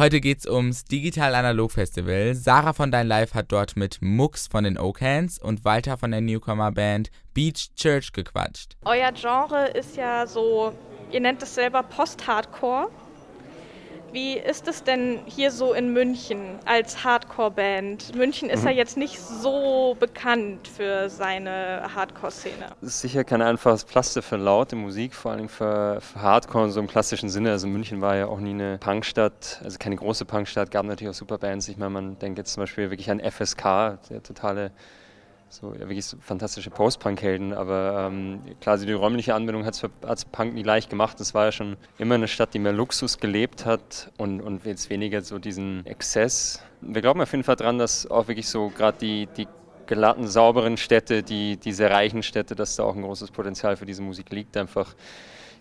Heute geht's ums Digital Analog Festival. Sarah von Dein Live hat dort mit Mux von den Oakhands und Walter von der Newcomer Band Beach Church gequatscht. Euer Genre ist ja so, ihr nennt es selber Post-Hardcore. Wie ist es denn hier so in München als Hardcore-Band? München ist mhm. ja jetzt nicht so bekannt für seine Hardcore-Szene. Es ist sicher kein einfaches Pflaster für laute Musik, vor allem für, für Hardcore in so im klassischen Sinne. Also München war ja auch nie eine Punkstadt, also keine große Punkstadt, gab natürlich auch super Bands. Ich meine, man denkt jetzt zum Beispiel wirklich an FSK, der totale so ja, wirklich so fantastische Post-Punk-Helden, aber ähm, klar, die räumliche Anbindung hat es Punk nie leicht gemacht. Das war ja schon immer eine Stadt, die mehr Luxus gelebt hat und, und jetzt weniger so diesen Exzess. Wir glauben auf jeden Fall dran, dass auch wirklich so gerade die, die glatten, sauberen Städte, die, diese reichen Städte, dass da auch ein großes Potenzial für diese Musik liegt. Einfach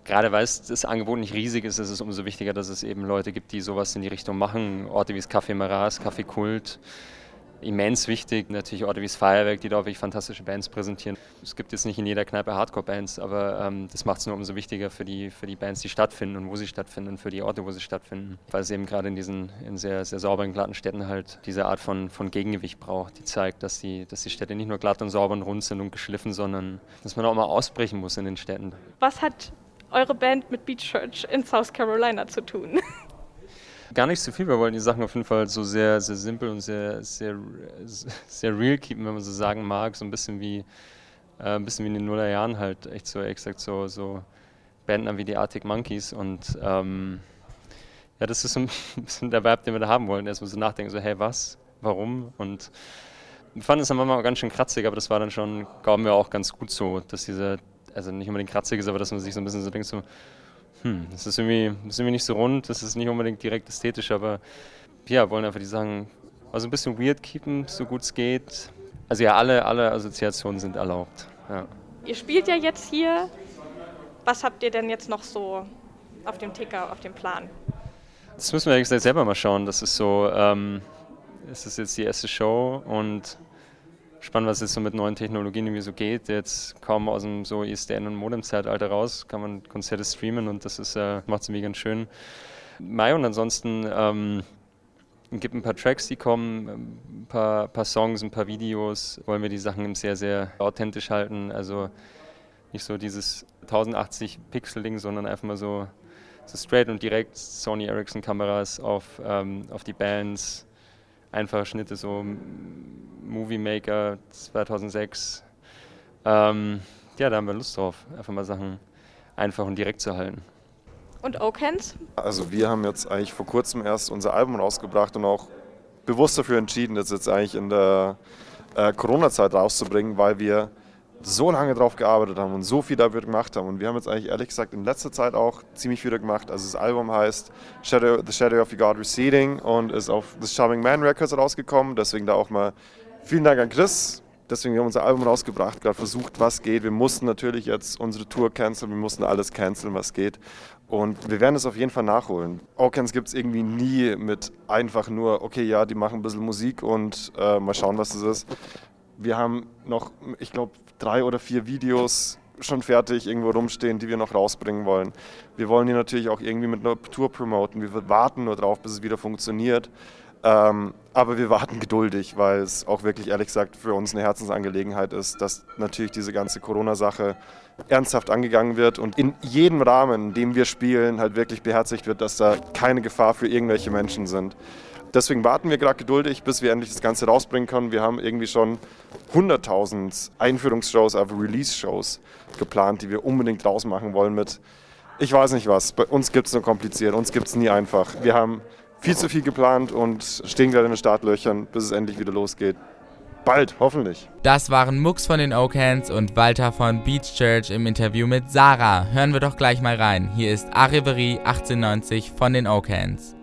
gerade weil das Angebot nicht riesig ist, ist es umso wichtiger, dass es eben Leute gibt, die sowas in die Richtung machen. Orte wie das Café Maras, Café Kult, immens wichtig. Natürlich Orte wie das Feuerwerk, die da wirklich fantastische Bands präsentieren. Es gibt jetzt nicht in jeder Kneipe Hardcore-Bands, aber ähm, das macht es nur umso wichtiger für die, für die Bands, die stattfinden und wo sie stattfinden, für die Orte, wo sie stattfinden. Weil es eben gerade in diesen in sehr, sehr sauberen, glatten Städten halt diese Art von, von Gegengewicht braucht, die zeigt, dass die, dass die Städte nicht nur glatt und sauber und rund sind und geschliffen, sondern dass man auch mal ausbrechen muss in den Städten. Was hat eure Band mit Beach Church in South Carolina zu tun? Gar nicht so viel. Wir wollen die Sachen auf jeden Fall so sehr, sehr simpel und sehr, sehr, sehr real keepen, wenn man so sagen mag. So ein bisschen wie, äh, ein bisschen wie in den Nullerjahren halt. Echt so exakt so, so Banden wie die Arctic Monkeys. Und ähm, ja, das ist so ein bisschen der Vibe, den wir da haben wollen. Erstmal so nachdenken, so hey, was, warum? Und wir fanden es dann manchmal auch ganz schön kratzig, aber das war dann schon, glauben wir auch ganz gut so, dass diese, also nicht unbedingt kratzig ist, aber dass man sich so ein bisschen so denkt, so, hm, das ist irgendwie, das ist irgendwie nicht so rund, das ist nicht unbedingt direkt ästhetisch, aber ja, wollen einfach die Sachen also ein bisschen weird keepen, so gut es geht. Also ja, alle, alle Assoziationen sind erlaubt. Ja. Ihr spielt ja jetzt hier. Was habt ihr denn jetzt noch so auf dem Ticker, auf dem Plan? Das müssen wir eigentlich selber mal schauen. Das ist so, ähm, es ist jetzt die erste Show und spannend, was jetzt so mit neuen Technologien irgendwie so geht. Jetzt kaum aus dem so ISDN- und Modem-Zeitalter raus, kann man Konzerte streamen und das ist, äh, macht es irgendwie ganz schön. Mai und ansonsten ähm, gibt ein paar Tracks, die kommen, ein paar, paar Songs, ein paar Videos. Wollen wir die Sachen sehr, sehr authentisch halten. Also nicht so dieses 1080 Pixel-Ding, sondern einfach mal so, so straight und direkt Sony Ericsson Kameras auf, ähm, auf die Bands einfache Schnitte, so Movie Maker 2006. Ähm, ja, da haben wir Lust drauf, einfach mal Sachen einfach und direkt zu halten. Und Okens? Also wir haben jetzt eigentlich vor kurzem erst unser Album rausgebracht und auch bewusst dafür entschieden, das jetzt eigentlich in der äh, Corona-Zeit rauszubringen, weil wir so lange drauf gearbeitet haben und so viel dafür gemacht haben. Und wir haben jetzt eigentlich ehrlich gesagt in letzter Zeit auch ziemlich viel gemacht. Also das Album heißt Shadow, The Shadow of the God Receding und ist auf The Charming Man Records rausgekommen. Deswegen da auch mal vielen Dank an Chris. Deswegen haben wir unser Album rausgebracht, gerade versucht, was geht. Wir mussten natürlich jetzt unsere Tour canceln, wir mussten alles canceln, was geht. Und wir werden es auf jeden Fall nachholen. Orkans gibt es irgendwie nie mit einfach nur, okay, ja, die machen ein bisschen Musik und äh, mal schauen, was das ist. Wir haben noch, ich glaube, drei oder vier Videos schon fertig irgendwo rumstehen, die wir noch rausbringen wollen. Wir wollen die natürlich auch irgendwie mit einer Tour promoten. Wir warten nur drauf, bis es wieder funktioniert. Ähm, aber wir warten geduldig, weil es auch wirklich ehrlich gesagt für uns eine Herzensangelegenheit ist, dass natürlich diese ganze Corona-Sache ernsthaft angegangen wird und in jedem Rahmen, in dem wir spielen, halt wirklich beherzigt wird, dass da keine Gefahr für irgendwelche Menschen sind. Deswegen warten wir gerade geduldig, bis wir endlich das Ganze rausbringen können. Wir haben irgendwie schon 100.000 Einführungsshows, also Release-Shows geplant, die wir unbedingt rausmachen wollen mit, ich weiß nicht was. Bei uns gibt es nur kompliziert, uns gibt es nie einfach. Wir haben viel zu viel geplant und stehen gerade in den Startlöchern, bis es endlich wieder losgeht. Bald, hoffentlich. Das waren Mux von den Oakhans und Walter von Beach Church im Interview mit Sarah. Hören wir doch gleich mal rein. Hier ist Arriverie 1890 von den Oakhans.